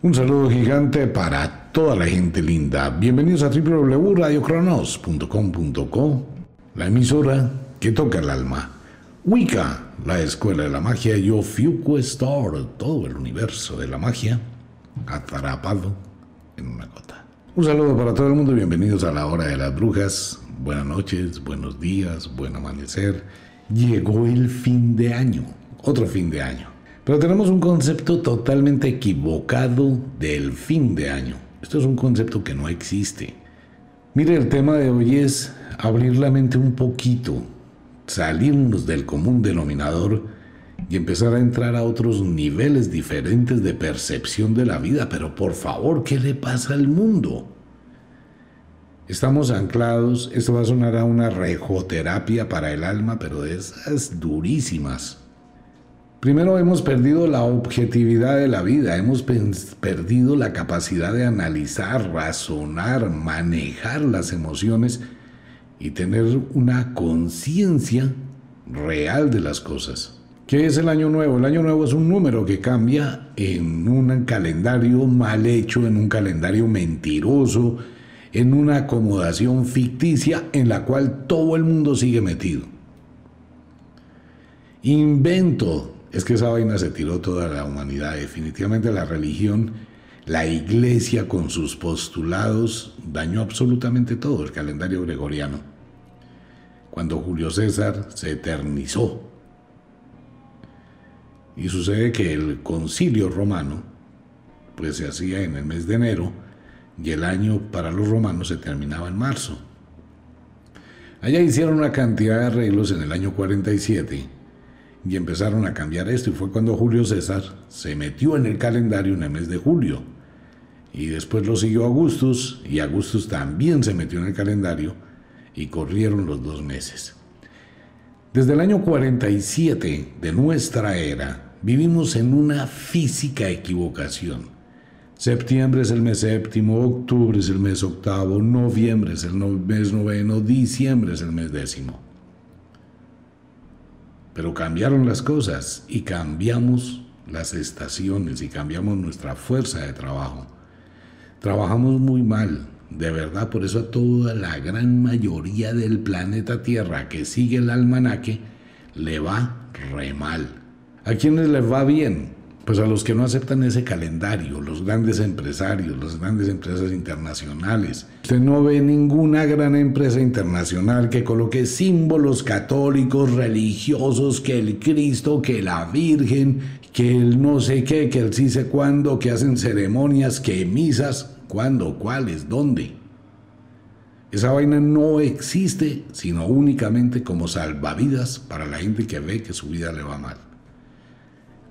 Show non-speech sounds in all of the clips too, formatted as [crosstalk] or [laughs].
Un saludo gigante para toda la gente linda. Bienvenidos a www.radiocronos.com.co, la emisora que toca el alma. Wicca, la escuela de la magia, yo Fiuco Star, todo el universo de la magia, atrapado en una gota. Un saludo para todo el mundo bienvenidos a la hora de las brujas. Buenas noches, buenos días, buen amanecer. Llegó el fin de año, otro fin de año. Pero tenemos un concepto totalmente equivocado del fin de año. Esto es un concepto que no existe. Mire, el tema de hoy es abrir la mente un poquito, salirnos del común denominador y empezar a entrar a otros niveles diferentes de percepción de la vida. Pero por favor, ¿qué le pasa al mundo? Estamos anclados, esto va a sonar a una rejoterapia para el alma, pero de esas durísimas. Primero hemos perdido la objetividad de la vida, hemos perdido la capacidad de analizar, razonar, manejar las emociones y tener una conciencia real de las cosas. ¿Qué es el año nuevo? El año nuevo es un número que cambia en un calendario mal hecho, en un calendario mentiroso, en una acomodación ficticia en la cual todo el mundo sigue metido. Invento es que esa vaina se tiró toda la humanidad. Definitivamente la religión, la iglesia con sus postulados dañó absolutamente todo el calendario gregoriano. Cuando Julio César se eternizó. Y sucede que el concilio romano, pues se hacía en el mes de enero, y el año para los romanos se terminaba en marzo. Allá hicieron una cantidad de arreglos en el año 47 y empezaron a cambiar esto y fue cuando Julio César se metió en el calendario en el mes de julio y después lo siguió Augustus y Augustus también se metió en el calendario y corrieron los dos meses. Desde el año 47 de nuestra era vivimos en una física equivocación. Septiembre es el mes séptimo, octubre es el mes octavo, noviembre es el mes noveno, diciembre es el mes décimo. Pero cambiaron las cosas y cambiamos las estaciones y cambiamos nuestra fuerza de trabajo. Trabajamos muy mal, de verdad, por eso a toda la gran mayoría del planeta Tierra que sigue el almanaque le va re mal. ¿A quienes les va bien? Pues a los que no aceptan ese calendario, los grandes empresarios, las grandes empresas internacionales. Usted no ve ninguna gran empresa internacional que coloque símbolos católicos, religiosos, que el Cristo, que la Virgen, que el no sé qué, que el sí sé cuándo, que hacen ceremonias, que misas, cuándo, cuáles, dónde. Esa vaina no existe, sino únicamente como salvavidas para la gente que ve que su vida le va mal.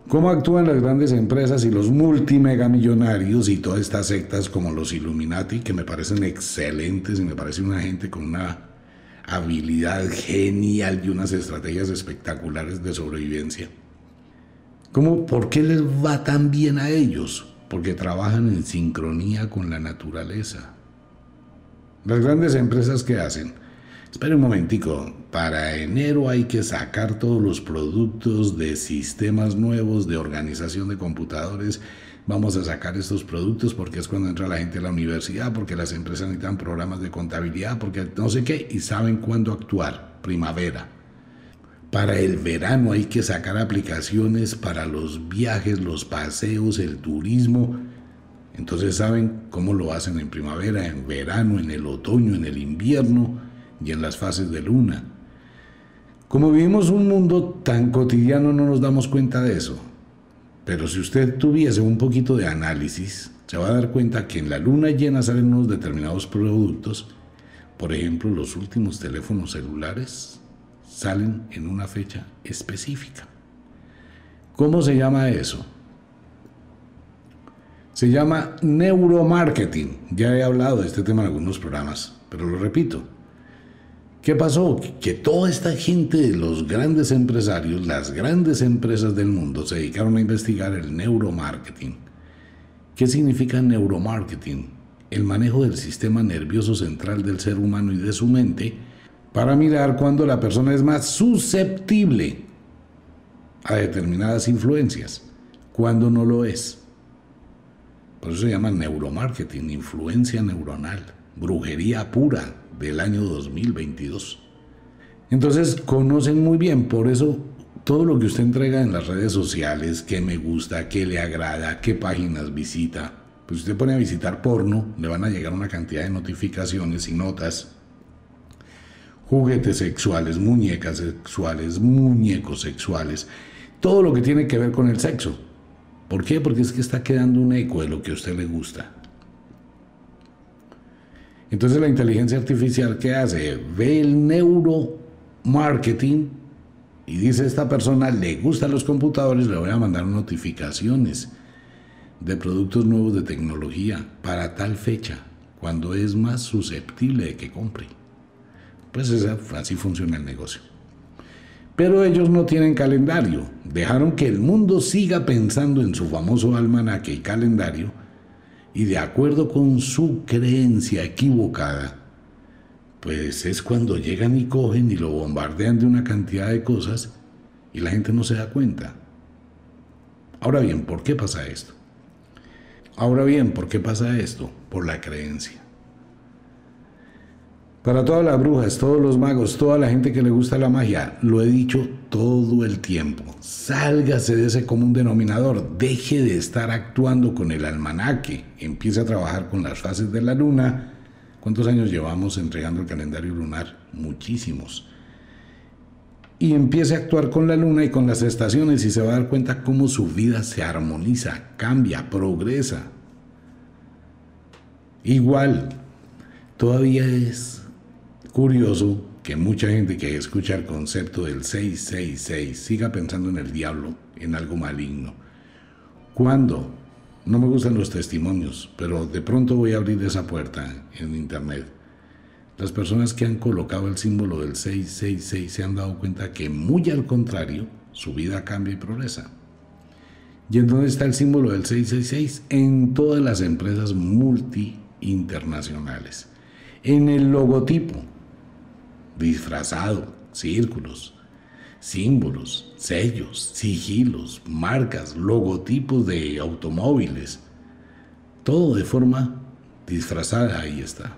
¿Cómo actúan las grandes empresas y los multimegamillonarios y todas estas sectas como los Illuminati, que me parecen excelentes y me parece una gente con una habilidad genial y unas estrategias espectaculares de sobrevivencia? ¿Cómo, ¿Por qué les va tan bien a ellos? Porque trabajan en sincronía con la naturaleza. Las grandes empresas que hacen, Espera un momentico, para enero hay que sacar todos los productos de sistemas nuevos de organización de computadores. Vamos a sacar estos productos porque es cuando entra la gente a la universidad, porque las empresas necesitan programas de contabilidad, porque no sé qué, y saben cuándo actuar, primavera. Para el verano hay que sacar aplicaciones para los viajes, los paseos, el turismo. Entonces saben cómo lo hacen en primavera, en verano, en el otoño, en el invierno y en las fases de luna. Como vivimos un mundo tan cotidiano no nos damos cuenta de eso. Pero si usted tuviese un poquito de análisis, se va a dar cuenta que en la luna llena salen unos determinados productos. Por ejemplo, los últimos teléfonos celulares salen en una fecha específica. ¿Cómo se llama eso? Se llama neuromarketing. Ya he hablado de este tema en algunos programas, pero lo repito. ¿Qué pasó? Que toda esta gente los grandes empresarios, las grandes empresas del mundo, se dedicaron a investigar el neuromarketing. ¿Qué significa neuromarketing? El manejo del sistema nervioso central del ser humano y de su mente para mirar cuándo la persona es más susceptible a determinadas influencias, cuando no lo es. Por eso se llama neuromarketing, influencia neuronal, brujería pura del año 2022. Entonces conocen muy bien, por eso todo lo que usted entrega en las redes sociales, qué me gusta, qué le agrada, qué páginas visita, pues usted pone a visitar porno, le van a llegar una cantidad de notificaciones y notas. Juguetes sexuales, muñecas sexuales, muñecos sexuales, todo lo que tiene que ver con el sexo. ¿Por qué? Porque es que está quedando un eco de lo que a usted le gusta. Entonces la inteligencia artificial, ¿qué hace? Ve el neuromarketing y dice esta persona, le gustan los computadores, le voy a mandar notificaciones de productos nuevos de tecnología para tal fecha, cuando es más susceptible de que compre. Pues así funciona el negocio. Pero ellos no tienen calendario. Dejaron que el mundo siga pensando en su famoso almanaque y calendario y de acuerdo con su creencia equivocada, pues es cuando llegan y cogen y lo bombardean de una cantidad de cosas y la gente no se da cuenta. Ahora bien, ¿por qué pasa esto? Ahora bien, ¿por qué pasa esto? Por la creencia. Para todas las brujas, todos los magos, toda la gente que le gusta la magia, lo he dicho todo el tiempo. Sálgase de ese común denominador, deje de estar actuando con el almanaque, empiece a trabajar con las fases de la luna. ¿Cuántos años llevamos entregando el calendario lunar? Muchísimos. Y empiece a actuar con la luna y con las estaciones y se va a dar cuenta cómo su vida se armoniza, cambia, progresa. Igual, todavía es curioso que mucha gente que escucha el concepto del 666 siga pensando en el diablo, en algo maligno. ¿Cuándo? No me gustan los testimonios, pero de pronto voy a abrir esa puerta en internet. Las personas que han colocado el símbolo del 666 se han dado cuenta que muy al contrario, su vida cambia y progresa. ¿Y en dónde está el símbolo del 666? En todas las empresas multi internacionales. En el logotipo disfrazado, círculos, símbolos, sellos, sigilos, marcas, logotipos de automóviles, todo de forma disfrazada, ahí está.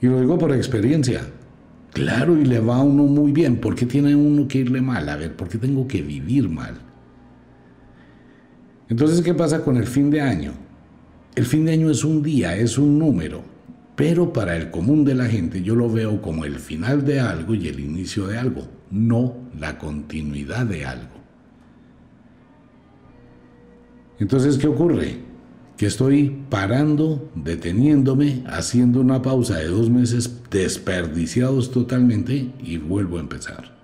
Y lo digo por experiencia. Claro, y le va a uno muy bien. ¿Por qué tiene uno que irle mal? A ver, ¿por qué tengo que vivir mal? Entonces, ¿qué pasa con el fin de año? El fin de año es un día, es un número. Pero para el común de la gente yo lo veo como el final de algo y el inicio de algo, no la continuidad de algo. Entonces, ¿qué ocurre? Que estoy parando, deteniéndome, haciendo una pausa de dos meses desperdiciados totalmente y vuelvo a empezar.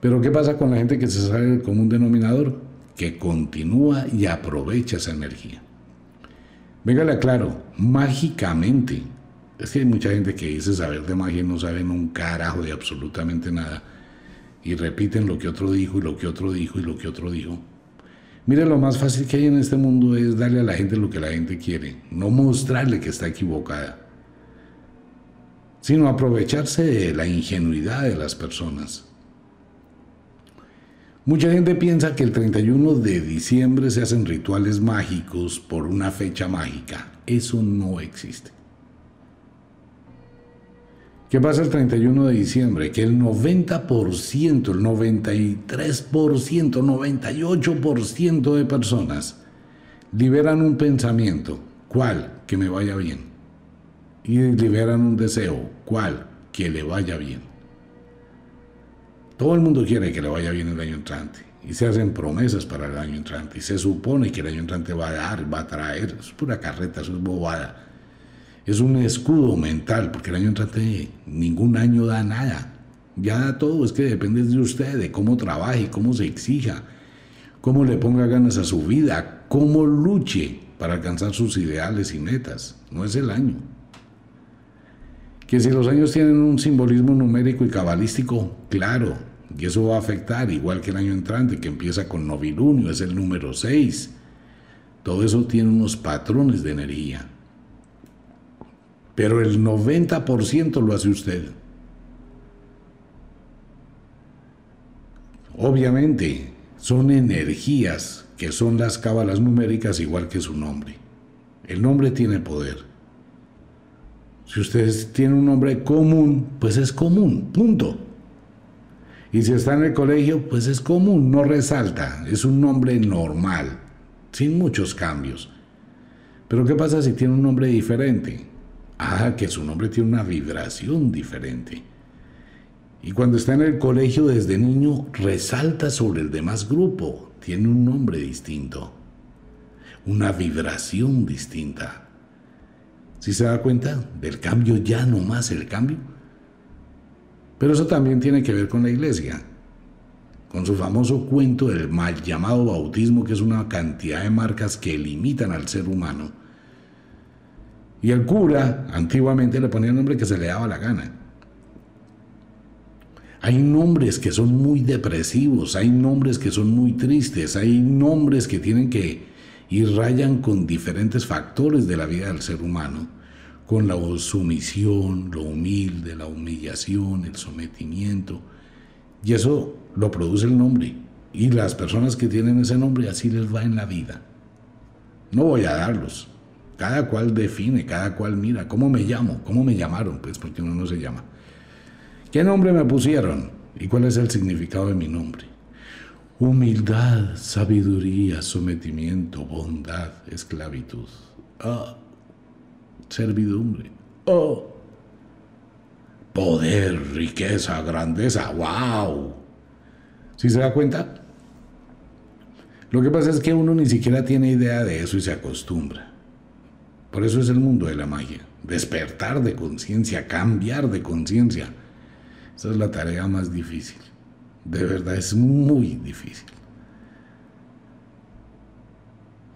Pero ¿qué pasa con la gente que se sale del común denominador? Que continúa y aprovecha esa energía. Venga, le aclaro, mágicamente. Es que hay mucha gente que dice saber de magia y no saben un carajo de absolutamente nada. Y repiten lo que otro dijo y lo que otro dijo y lo que otro dijo. Mire, lo más fácil que hay en este mundo es darle a la gente lo que la gente quiere, no mostrarle que está equivocada, sino aprovecharse de la ingenuidad de las personas. Mucha gente piensa que el 31 de diciembre se hacen rituales mágicos por una fecha mágica. Eso no existe. ¿Qué pasa el 31 de diciembre? Que el 90%, el 93%, 98% de personas liberan un pensamiento. ¿Cuál? Que me vaya bien. Y liberan un deseo. ¿Cuál? Que le vaya bien. Todo el mundo quiere que le vaya bien el año entrante y se hacen promesas para el año entrante y se supone que el año entrante va a dar, va a traer, es pura carreta, eso es bobada. Es un escudo mental porque el año entrante ningún año da nada. Ya da todo, es que depende de usted, de cómo trabaje, cómo se exija, cómo le ponga ganas a su vida, cómo luche para alcanzar sus ideales y metas. No es el año que si los años tienen un simbolismo numérico y cabalístico, claro, y eso va a afectar, igual que el año entrante, que empieza con novilunio, es el número 6. Todo eso tiene unos patrones de energía. Pero el 90% lo hace usted. Obviamente, son energías que son las cábalas numéricas igual que su nombre. El nombre tiene poder. Si ustedes tienen un nombre común, pues es común, punto. Y si está en el colegio, pues es común, no resalta, es un nombre normal, sin muchos cambios. Pero ¿qué pasa si tiene un nombre diferente? Ah, que su nombre tiene una vibración diferente. Y cuando está en el colegio desde niño, resalta sobre el demás grupo, tiene un nombre distinto, una vibración distinta. Si se da cuenta del cambio, ya no más el cambio. Pero eso también tiene que ver con la iglesia, con su famoso cuento del mal llamado bautismo, que es una cantidad de marcas que limitan al ser humano. Y el cura antiguamente le ponía el nombre que se le daba la gana. Hay nombres que son muy depresivos, hay nombres que son muy tristes, hay nombres que tienen que y rayan con diferentes factores de la vida del ser humano, con la sumisión, lo humilde, la humillación, el sometimiento. Y eso lo produce el nombre. Y las personas que tienen ese nombre así les va en la vida. No voy a darlos. Cada cual define, cada cual mira. ¿Cómo me llamo? ¿Cómo me llamaron? Pues porque uno no se llama. ¿Qué nombre me pusieron? ¿Y cuál es el significado de mi nombre? Humildad, sabiduría, sometimiento, bondad, esclavitud. Oh, servidumbre. Oh, poder, riqueza, grandeza. ¡Wow! ¿Sí se da cuenta? Lo que pasa es que uno ni siquiera tiene idea de eso y se acostumbra. Por eso es el mundo de la magia. Despertar de conciencia, cambiar de conciencia. Esa es la tarea más difícil. De verdad es muy difícil.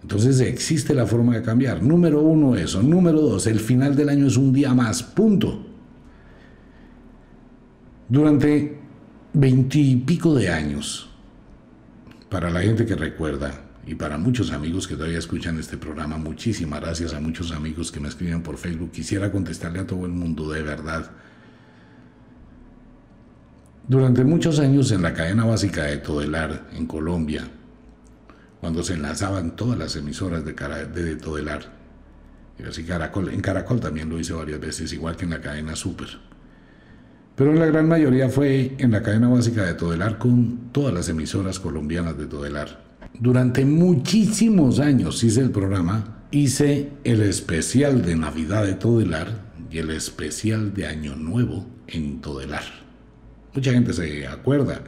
Entonces existe la forma de cambiar. Número uno, eso. Número dos, el final del año es un día más. Punto. Durante veintipico de años, para la gente que recuerda y para muchos amigos que todavía escuchan este programa, muchísimas gracias a muchos amigos que me escriben por Facebook. Quisiera contestarle a todo el mundo de verdad durante muchos años en la cadena básica de Todelar, en Colombia, cuando se enlazaban todas las emisoras de, de Todelar, y así Caracol, en Caracol también lo hice varias veces, igual que en la cadena Super. Pero la gran mayoría fue en la cadena básica de Todelar con todas las emisoras colombianas de Todelar. Durante muchísimos años hice el programa, hice el especial de Navidad de Todelar y el especial de Año Nuevo en Todelar. Mucha gente se acuerda.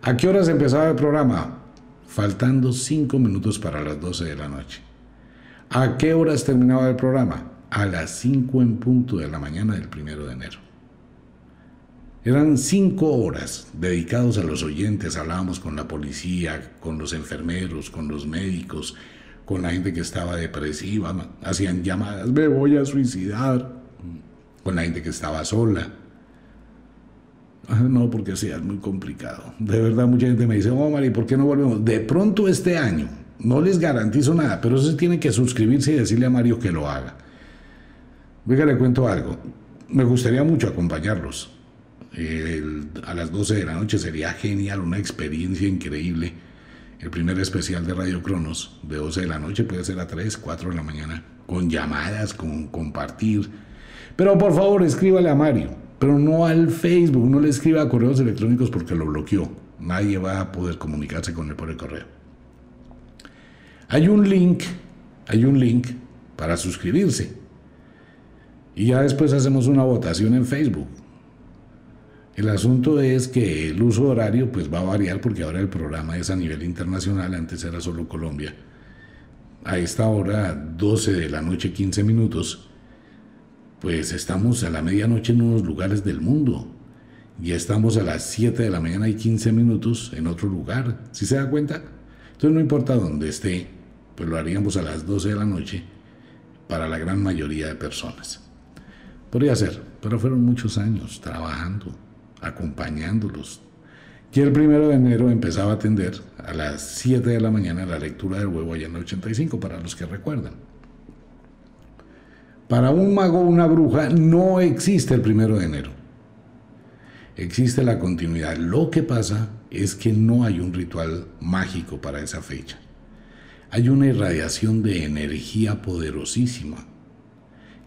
¿A qué horas empezaba el programa? Faltando cinco minutos para las 12 de la noche. ¿A qué horas terminaba el programa? A las 5 en punto de la mañana del primero de enero. Eran cinco horas dedicados a los oyentes. Hablábamos con la policía, con los enfermeros, con los médicos, con la gente que estaba depresiva. Hacían llamadas, me voy a suicidar. Con la gente que estaba sola [laughs] no, porque sí, es muy complicado. De verdad, mucha gente me dice, oh, Mari, ¿por qué no volvemos? De pronto este año, no les garantizo nada, pero eso tiene que suscribirse y decirle a Mario que lo haga. Venga, le cuento algo. Me gustaría mucho acompañarlos. a las 12 de la noche sería genial, una experiencia increíble. El primer especial de Radio Cronos, de 12 de la noche, puede ser a 3, 4 de la mañana, con llamadas, con compartir. Pero por favor, escríbale a Mario pero no al Facebook, no le escriba correos electrónicos porque lo bloqueó. Nadie va a poder comunicarse con él por el correo. Hay un link, hay un link para suscribirse. Y ya después hacemos una votación en Facebook. El asunto es que el uso horario pues va a variar porque ahora el programa es a nivel internacional, antes era solo Colombia. A esta hora, 12 de la noche, 15 minutos, pues estamos a la medianoche en unos lugares del mundo. Y estamos a las 7 de la mañana y 15 minutos en otro lugar. ¿Sí se da cuenta? Entonces no importa dónde esté, pues lo haríamos a las 12 de la noche para la gran mayoría de personas. Podría ser, pero fueron muchos años trabajando, acompañándolos. Y el primero de enero empezaba a atender a las 7 de la mañana la lectura del huevo allá en el 85, para los que recuerdan. Para un mago o una bruja no existe el primero de enero. Existe la continuidad. Lo que pasa es que no hay un ritual mágico para esa fecha. hay una irradiación de energía poderosísima,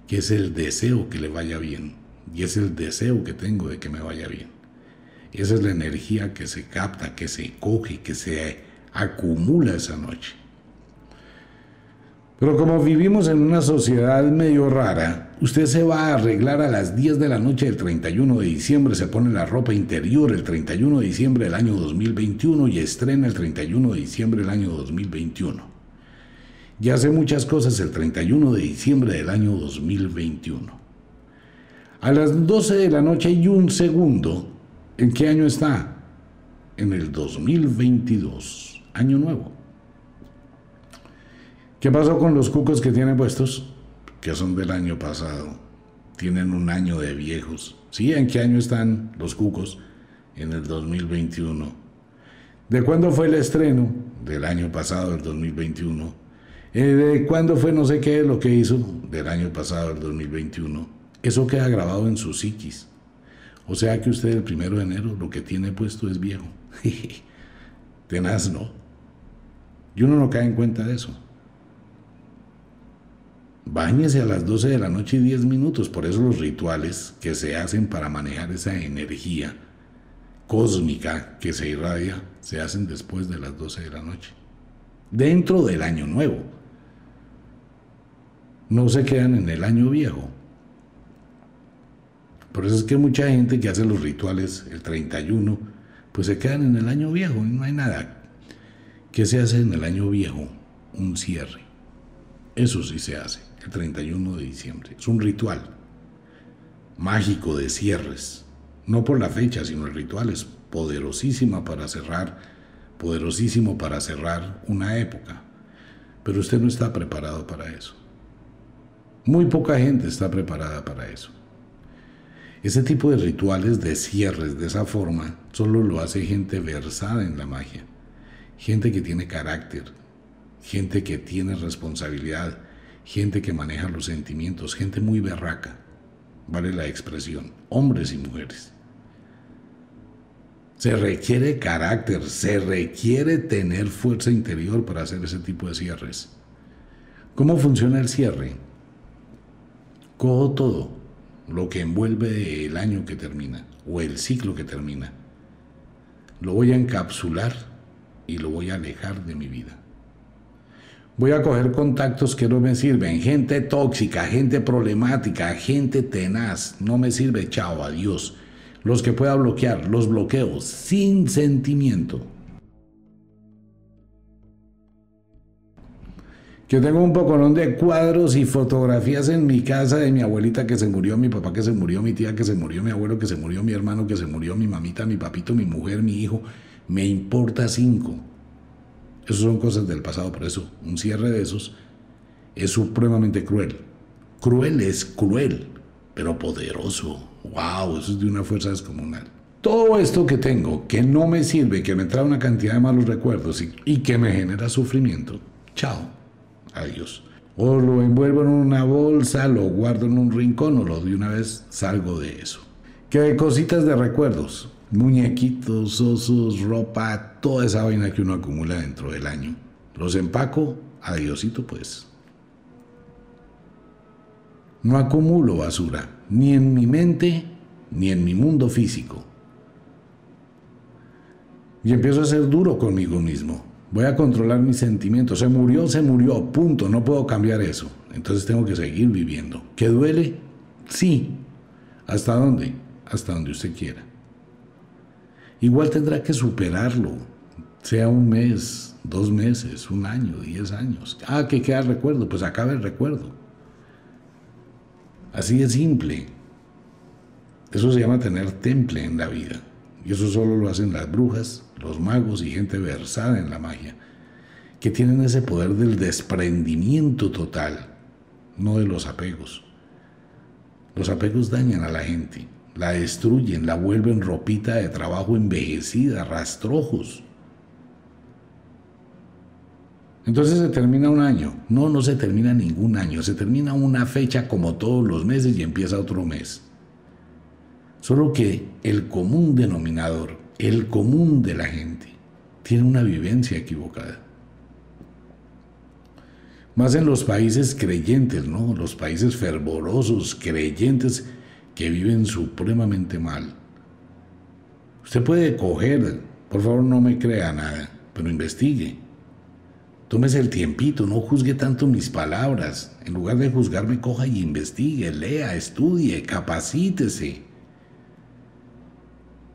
que es el deseo que le vaya bien, y es el deseo que tengo de que me vaya bien. Esa es la energía que se capta, que se coge, que se acumula esa noche. Pero como vivimos en una sociedad medio rara, usted se va a arreglar a las 10 de la noche del 31 de diciembre, se pone la ropa interior el 31 de diciembre del año 2021 y estrena el 31 de diciembre del año 2021. Y hace muchas cosas el 31 de diciembre del año 2021. A las 12 de la noche y un segundo, ¿en qué año está? En el 2022, año nuevo. ¿Qué pasó con los cucos que tienen puestos? Que son del año pasado. Tienen un año de viejos. ¿Sí? ¿En qué año están los cucos? En el 2021. ¿De cuándo fue el estreno? Del año pasado, del 2021. Eh, ¿De cuándo fue no sé qué lo que hizo? Del año pasado, del 2021. Eso queda grabado en su psiquis. O sea que usted el primero de enero lo que tiene puesto es viejo. [laughs] Tenaz, ¿no? Y uno no cae en cuenta de eso. Báñese a las 12 de la noche y 10 minutos. Por eso los rituales que se hacen para manejar esa energía cósmica que se irradia se hacen después de las 12 de la noche. Dentro del año nuevo. No se quedan en el año viejo. Por eso es que mucha gente que hace los rituales el 31, pues se quedan en el año viejo y no hay nada. ¿Qué se hace en el año viejo? Un cierre. Eso sí se hace el 31 de diciembre. Es un ritual mágico de cierres. No por la fecha, sino el ritual es poderosísima para cerrar, poderosísimo para cerrar una época. Pero usted no está preparado para eso. Muy poca gente está preparada para eso. Ese tipo de rituales de cierres de esa forma solo lo hace gente versada en la magia, gente que tiene carácter, gente que tiene responsabilidad, gente que maneja los sentimientos, gente muy berraca, vale la expresión, hombres y mujeres. Se requiere carácter, se requiere tener fuerza interior para hacer ese tipo de cierres. ¿Cómo funciona el cierre? Cojo todo lo que envuelve el año que termina o el ciclo que termina. Lo voy a encapsular y lo voy a alejar de mi vida. Voy a coger contactos que no me sirven, gente tóxica, gente problemática, gente tenaz, no me sirve, chao, adiós. Los que pueda bloquear, los bloqueos sin sentimiento. Yo tengo un poco de cuadros y fotografías en mi casa de mi abuelita que se murió, mi papá que se murió, mi tía que se murió, mi abuelo que se murió, mi hermano que se murió, mi mamita, mi papito, mi mujer, mi hijo. Me importa cinco. Esas son cosas del pasado, por eso un cierre de esos es supremamente cruel. Cruel es cruel, pero poderoso. ¡Wow! Eso es de una fuerza descomunal. Todo esto que tengo, que no me sirve, que me trae una cantidad de malos recuerdos y, que me genera sufrimiento, chao, adiós. O lo envuelvo en una bolsa, lo guardo en un rincón o lo de una vez salgo de eso. Que cositas de recuerdos muñequitos, osos, ropa, toda esa vaina que uno acumula dentro del año. Los empaco, adiosito pues. No acumulo basura, ni en mi mente, ni en mi mundo físico. Y empiezo a ser duro conmigo mismo. Voy a controlar mis sentimientos. Se murió, se murió, punto. No puedo cambiar eso. Entonces tengo que seguir viviendo. ¿Qué duele? Sí. ¿Hasta dónde? Hasta donde usted quiera igual tendrá que superarlo, sea un mes, dos meses, un año, diez años. Ah, que queda recuerdo, pues acabe el recuerdo. Así de simple. Eso se llama tener temple en la vida. Y eso solo lo hacen las brujas, los magos y gente versada en la magia, que tienen ese poder del desprendimiento total, no de los apegos. Los apegos dañan a la gente la destruyen, la vuelven ropita de trabajo envejecida, rastrojos. Entonces se termina un año. No, no se termina ningún año. Se termina una fecha como todos los meses y empieza otro mes. Solo que el común denominador, el común de la gente, tiene una vivencia equivocada. Más en los países creyentes, ¿no? Los países fervorosos, creyentes, que viven supremamente mal. Usted puede coger, por favor no me crea nada, pero investigue. Tómese el tiempito, no juzgue tanto mis palabras. En lugar de juzgarme, coja y investigue, lea, estudie, capacítese.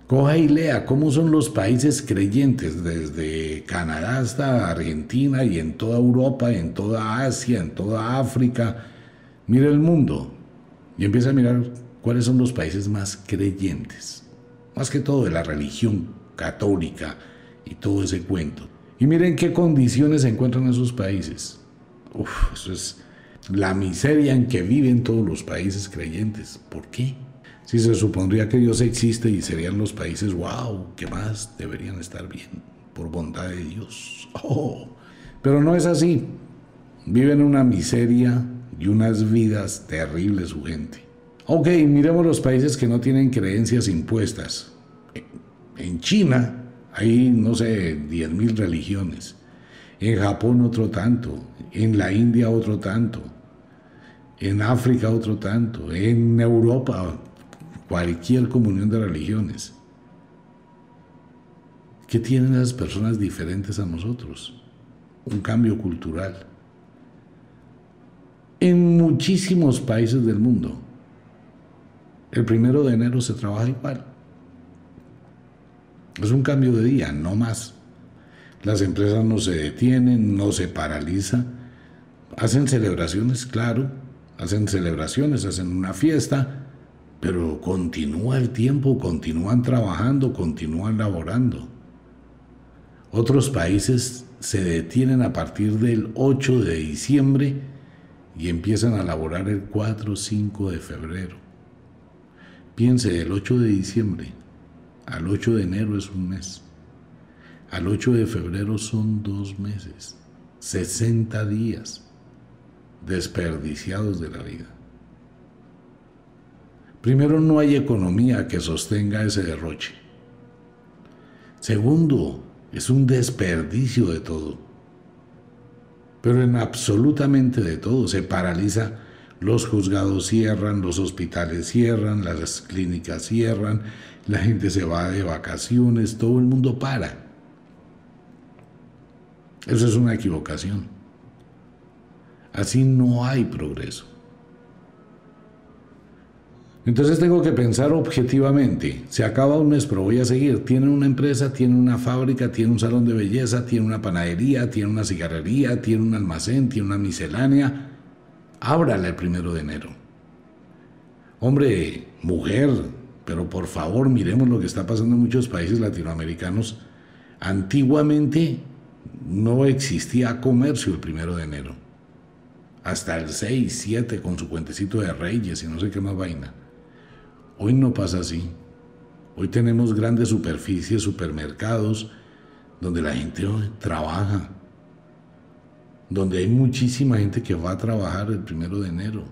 Coja y lea cómo son los países creyentes, desde Canadá hasta Argentina y en toda Europa, en toda Asia, en toda África. Mire el mundo y empieza a mirar cuáles son los países más creyentes. Más que todo de la religión católica y todo ese cuento. Y miren qué condiciones se encuentran en esos países. Uf, eso es la miseria en que viven todos los países creyentes. ¿Por qué? Si se supondría que Dios existe y serían los países, wow, ¿qué más deberían estar bien, por bondad de Dios. [laughs] Oh, pero no es así. Viven una miseria y unas vidas terribles su gente. Ok, miremos los países que no tienen creencias impuestas. En China hay, no sé, 10.000 religiones. En Japón otro tanto. En la India otro tanto. En África otro tanto. En Europa cualquier comunión de religiones. ¿Qué tienen esas personas diferentes a nosotros? Un cambio cultural. En muchísimos países del mundo, el primero de enero se trabaja igual. Es un cambio de día, no más. Las empresas no se detienen, no se paralizan. Hacen celebraciones, claro, hacen celebraciones, hacen una fiesta, pero continúa el tiempo, continúan trabajando, continúan laborando. Otros países se detienen a partir del 8 de diciembre y empiezan a laborar el 4 o 5 de febrero. Piense, el 8 de diciembre al 8 de enero es un mes. Al 8 de febrero son dos meses, 60 días desperdiciados de la vida. Primero, no hay economía que sostenga ese derroche. Segundo, es un desperdicio de todo. Pero en absolutamente de todo se paraliza. Los juzgados cierran, los hospitales cierran, las clínicas cierran, la gente se va de vacaciones, todo el mundo para. Eso es una equivocación. Así no hay progreso. Entonces tengo que pensar objetivamente. Se acaba un mes, pero voy a seguir. Tiene una empresa, tiene una fábrica, tiene un salón de belleza, tiene una panadería, tiene una cigarrería, tiene un almacén, tiene una miscelánea. Ábrala el primero de enero. Hombre, mujer, pero por favor miremos lo que está pasando en muchos países latinoamericanos. Antiguamente no existía comercio el primero de enero. Hasta el 6, 7 con su cuentecito de reyes y no sé qué más vaina. Hoy no pasa así. Hoy tenemos grandes superficies, supermercados, donde la gente trabaja, donde hay muchísima gente que va a trabajar el primero de enero.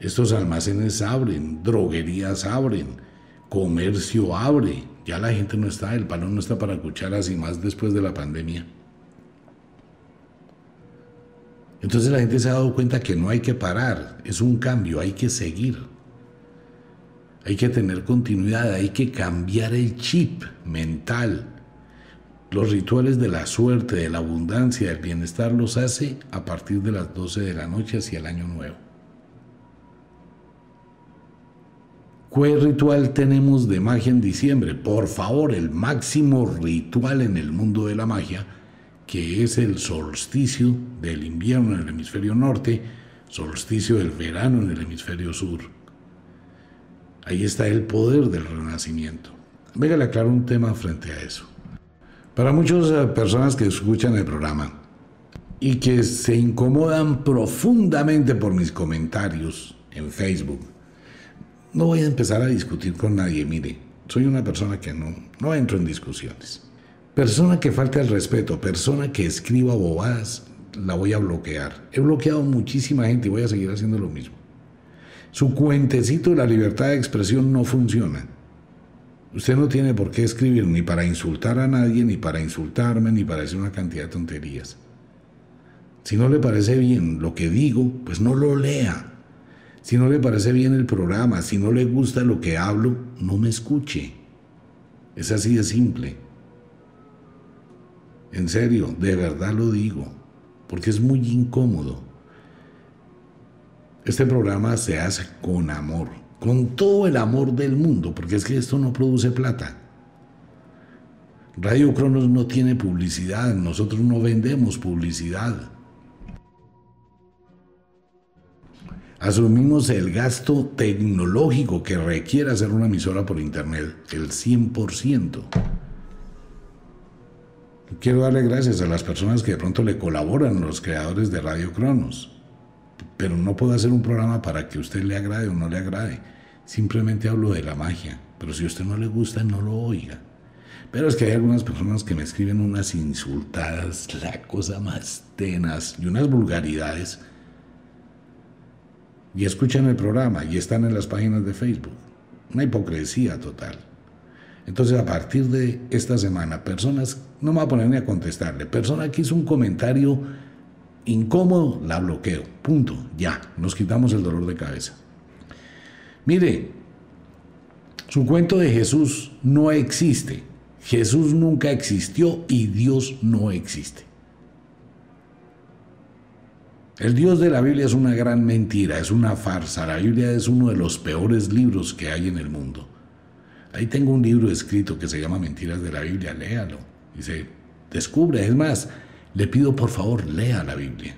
Estos almacenes abren, droguerías abren, comercio abre. Ya la gente no está, el palo no está para cucharas y más después de la pandemia. Entonces la gente se ha dado cuenta que no hay que parar, es un cambio, hay que seguir. Hay que tener continuidad, hay que cambiar el chip mental. Los rituales de la suerte, de la abundancia, del bienestar los hace a partir de las 12 de la noche hacia el año nuevo. ¿Qué ritual tenemos de magia en diciembre? Por favor, el máximo ritual en el mundo de la magia, que es el solsticio del invierno en el hemisferio norte, solsticio del verano en el hemisferio sur. Ahí está el poder del renacimiento. Venga, le aclaro un tema frente a eso. Para muchas eh, personas que escuchan el programa y que se incomodan profundamente por mis comentarios en Facebook, no voy a empezar a discutir con nadie. Mire, soy una persona que no, no entro en discusiones. Persona que falta el respeto, persona que escriba bobadas, la voy a bloquear. He bloqueado muchísima gente y voy a seguir haciendo lo mismo. Su cuentecito de la libertad de expresión no funciona. Usted no tiene por qué escribir ni para insultar a nadie, ni para insultarme, ni para decir una cantidad de tonterías. Si no le parece bien lo que digo, pues no lo lea. Si no le parece bien el programa, si no le gusta lo que hablo, no me escuche. Es así de simple. En serio, de verdad lo digo, porque es muy incómodo. Este programa se hace con amor, con todo el amor del mundo, porque es que esto no produce plata. Radio Cronos no tiene publicidad, nosotros no vendemos publicidad. Asumimos el gasto tecnológico que requiere hacer una emisora por internet, el 100%. Quiero darle gracias a las personas que de pronto le colaboran, los creadores de Radio Cronos. Pero no puedo hacer un programa para que usted le agrade o no le agrade. Simplemente hablo de la magia. Pero si a usted no le gusta, no lo oiga. Pero es que hay algunas personas que me escriben unas insultadas, la cosa más tenaz y unas vulgaridades. Y escuchan el programa y están en las páginas de Facebook. Una hipocresía total. Entonces, a partir de esta semana, personas, no me voy a poner ni a contestarle, persona que hizo un comentario incómodo, la bloqueo. Punto. Ya, nos quitamos el dolor de cabeza. Mire, su cuento de Jesús no existe. Jesús nunca existió y Dios no existe. El Dios de la Biblia es una gran mentira, es una farsa. La Biblia es uno de los peores libros que hay en el mundo. Ahí tengo un libro escrito que se llama Mentiras de la Biblia, léalo. Y se descubre, es más, le pido por favor, lea la Biblia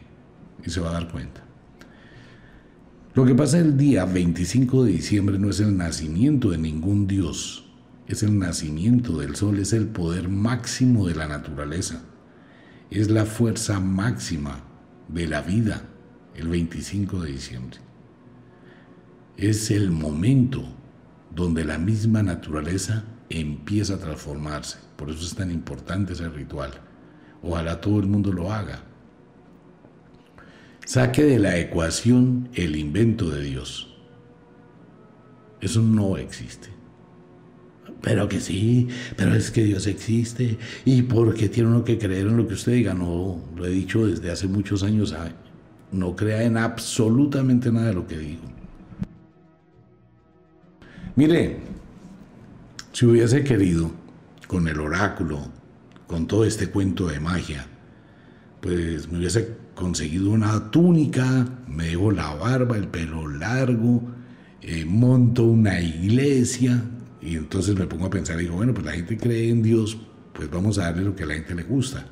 y se va a dar cuenta. Lo que pasa el día 25 de diciembre no es el nacimiento de ningún Dios, es el nacimiento del sol, es el poder máximo de la naturaleza, es la fuerza máxima de la vida el 25 de diciembre. Es el momento donde la misma naturaleza empieza a transformarse. Por eso es tan importante ese ritual. Ojalá todo el mundo lo haga. Saque de la ecuación el invento de Dios. Eso no existe. Pero que sí, pero es que Dios existe y porque tiene uno que creer en lo que usted diga. No, lo he dicho desde hace muchos años. No crea en absolutamente nada de lo que digo. Mire, si hubiese querido, con el oráculo, con todo este cuento de magia, pues me hubiese conseguido una túnica, me dejo la barba, el pelo largo, eh, monto una iglesia y entonces me pongo a pensar y digo, bueno, pues la gente cree en Dios, pues vamos a darle lo que a la gente le gusta.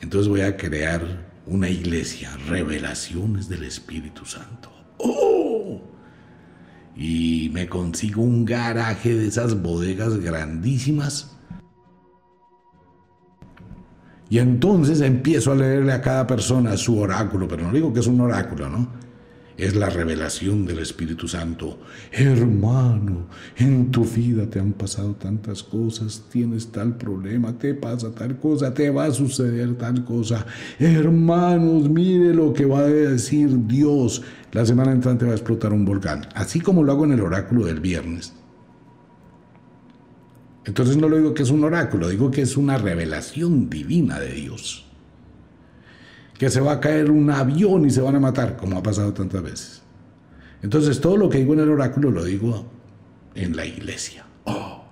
Entonces voy a crear una iglesia, revelaciones del Espíritu Santo. ¡Oh! y me consigo un garaje de esas bodegas grandísimas. Y entonces empiezo a leerle a cada persona su oráculo, pero no digo que es un oráculo, ¿no? es la revelación del Espíritu Santo. Hermano, en tu vida te han pasado tantas cosas, tienes tal problema, te pasa tal cosa, te va a suceder tal cosa. Hermanos, mire lo que va a decir Dios. La semana entrante va a explotar un volcán, así como lo hago en el oráculo del viernes. Entonces no lo digo que es un oráculo, digo que es una revelación divina de Dios que se va a caer un avión y se van a matar, como ha pasado tantas veces. Entonces todo lo que digo en el oráculo lo digo en la iglesia. Oh.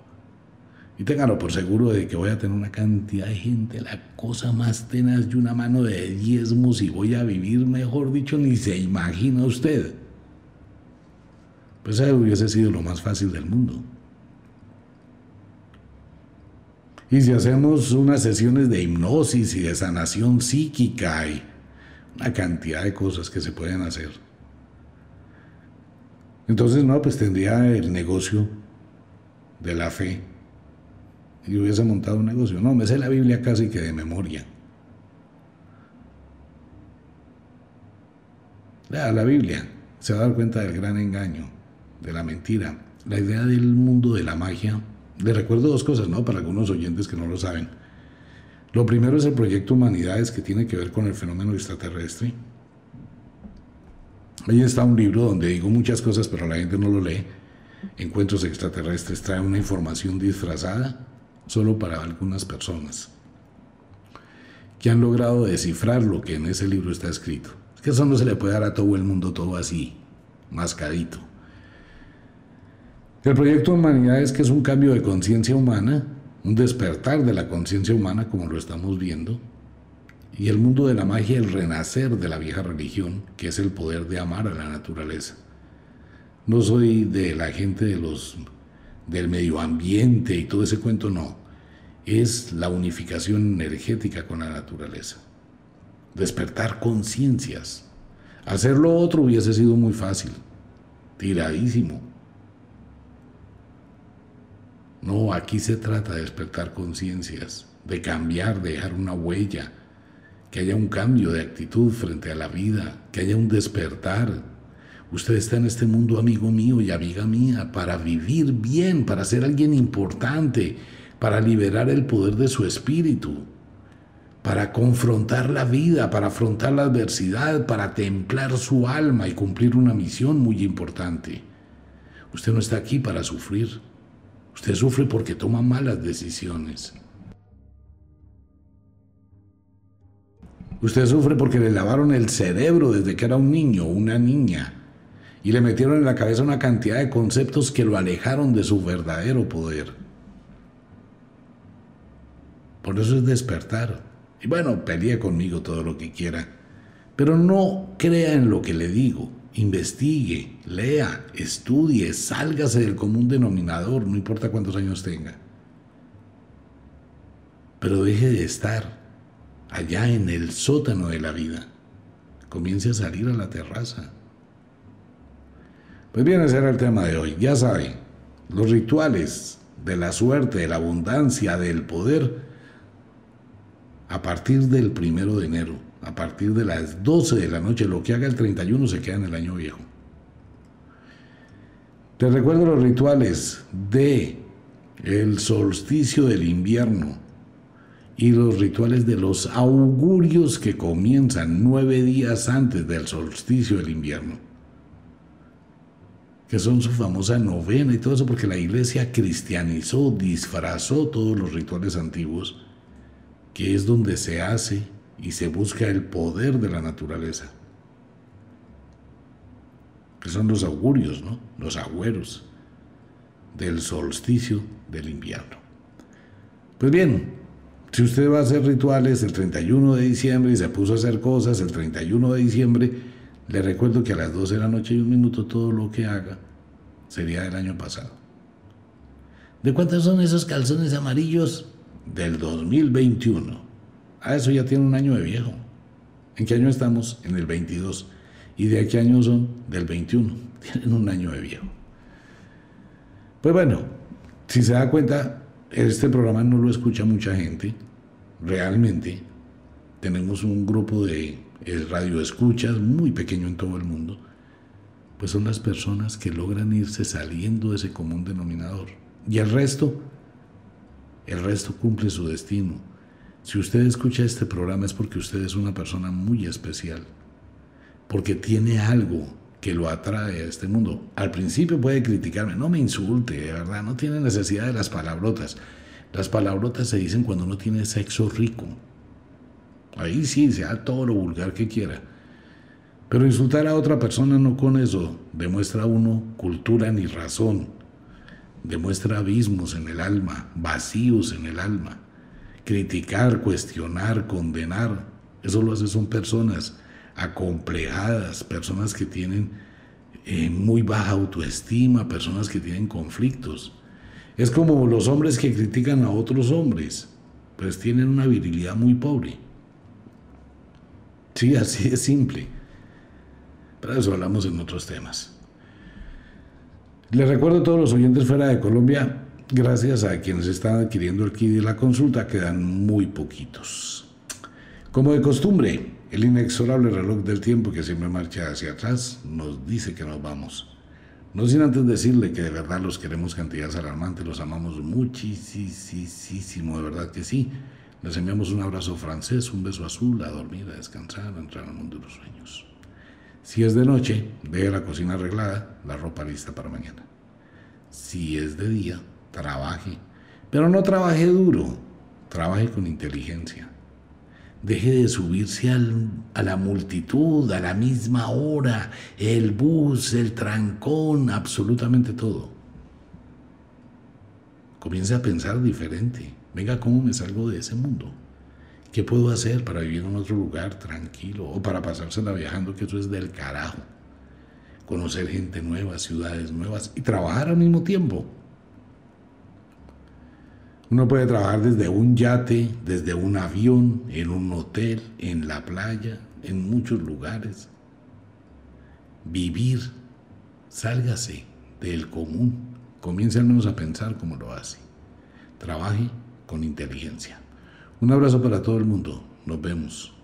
Y ténganlo por seguro de que voy a tener una cantidad de gente, la cosa más tenaz y una mano de diezmos y voy a vivir, mejor dicho, ni se imagina usted. Pues eso hubiese sido lo más fácil del mundo. Y si hacemos unas sesiones de hipnosis y de sanación psíquica, hay una cantidad de cosas que se pueden hacer. Entonces, no, pues tendría el negocio de la fe. Y hubiese montado un negocio. No, me sé la Biblia casi que de memoria. Lea la Biblia, se va a dar cuenta del gran engaño, de la mentira. La idea del mundo de la magia le recuerdo dos cosas, ¿no? Para algunos oyentes que no lo saben. Lo primero es el proyecto Humanidades que tiene que ver con el fenómeno extraterrestre. Ahí está un libro donde digo muchas cosas, pero la gente no lo lee. Encuentros extraterrestres trae una información disfrazada solo para algunas personas. que han logrado descifrar lo que en ese libro está escrito. Es que eso no se le puede dar a todo el mundo todo así, mascadito. El proyecto Humanidad es que es un cambio de conciencia humana, un despertar de la conciencia humana como lo estamos viendo, y el mundo de la magia, el renacer de la vieja religión, que es el poder de amar a la naturaleza. No soy de la gente de los del medio ambiente y todo ese cuento, no. Es la unificación energética con la naturaleza. Despertar conciencias. Hacerlo otro hubiese sido muy fácil, tiradísimo. No, aquí se trata de despertar conciencias, de cambiar, de dejar una huella, que haya un cambio de actitud frente a la vida, que haya un despertar. Usted está en este mundo, amigo mío y amiga mía, para vivir bien, para ser alguien importante, para liberar el poder de su espíritu, para confrontar la vida, para afrontar la adversidad, para templar su alma y cumplir una misión muy importante. Usted no está aquí para sufrir. Usted sufre porque toma malas decisiones. Usted sufre porque le lavaron el cerebro desde que era un niño o una niña y le metieron en la cabeza una cantidad de conceptos que lo alejaron de su verdadero poder. Por eso es despertar. Y bueno, pelee conmigo todo lo que quiera, pero no crea en lo que le digo investigue, lea, estudie, sálgase del común denominador, no importa cuántos años tenga. Pero deje de estar allá en el sótano de la vida. Comience a salir a la terraza. Pues bien, ese era el tema de hoy. Ya sabe, los rituales de la suerte, de la abundancia, del poder, a partir del primero de enero a partir de las 12 de la noche. Lo que haga el 31 se queda en el año viejo. Te recuerdo los rituales de el solsticio del invierno y los rituales de los augurios que comienzan nueve días antes del solsticio del invierno, que son su famosa novena y todo eso porque la iglesia cristianizó, disfrazó todos los rituales antiguos, que es donde se hace y se busca el poder de la naturaleza, que son los augurios, ¿no? los agüeros del solsticio del invierno. Pues bien, si usted va a hacer rituales el 31 de diciembre y se puso a hacer cosas el 31 de diciembre, le recuerdo que a las 12 de la noche y un minuto todo lo que haga sería del año pasado. ¿De cuántos son esos calzones amarillos? Del 2021. Ah, eso ya tiene un año de viejo. ¿En qué año estamos? En el 22. ¿Y de qué año son? Del 21. [laughs] Tienen un año de viejo. Pues bueno, si se da cuenta, este programa no lo escucha mucha gente. Realmente tenemos un grupo de radioescuchas muy pequeño en todo el mundo. Pues son las personas que logran irse saliendo de ese común denominador. Y el resto, el resto cumple su destino si usted escucha este programa es porque usted es una persona muy especial, porque tiene algo que lo atrae a este mundo. Al principio puede criticarme, no me insulte, de verdad, no tiene necesidad de las palabrotas. Las palabrotas se dicen cuando uno tiene sexo rico. Ahí sí, sea todo lo vulgar que quiera. Pero insultar a otra persona no con eso demuestra uno cultura ni razón. Demuestra abismos en el alma, vacíos en el alma criticar, cuestionar, condenar. Eso lo hace son personas acomplejadas, personas que tienen eh, muy baja autoestima, personas que tienen conflictos. Es como los hombres que critican a otros hombres, pues tienen una virilidad muy pobre. Sí, así es simple. Pero eso hablamos en otros temas. Les recuerdo a todos los oyentes fuera de Colombia gracias a quienes están adquiriendo el kit de la consulta, quedan muy poquitos. Como de costumbre, el inexorable reloj del tiempo que siempre marcha hacia atrás nos dice que nos vamos. No sin antes decirle que de verdad los queremos cantidades alarmantes, los amamos muchísimo, de verdad que sí. Les enviamos un abrazo francés, un beso azul, a dormir, a descansar, a entrar al mundo de los sueños. Si es de noche, deje la cocina arreglada, la ropa lista para mañana. Si es de día, trabaje, pero no trabaje duro, trabaje con inteligencia. Deje de subirse a la multitud, a la misma hora, el bus, el trancón, absolutamente todo. Comience a pensar diferente. Venga, ¿cómo me salgo de ese mundo? ¿Qué puedo hacer para vivir en otro lugar tranquilo o para pasársela viajando, que eso es del carajo? Conocer gente nueva, ciudades nuevas y trabajar al mismo tiempo. Uno puede trabajar desde un yate, desde un avión, en un hotel, en la playa, en muchos lugares. Vivir, sálgase del común, comience al menos a pensar como lo hace. Trabaje con inteligencia. Un abrazo para todo el mundo. Nos vemos.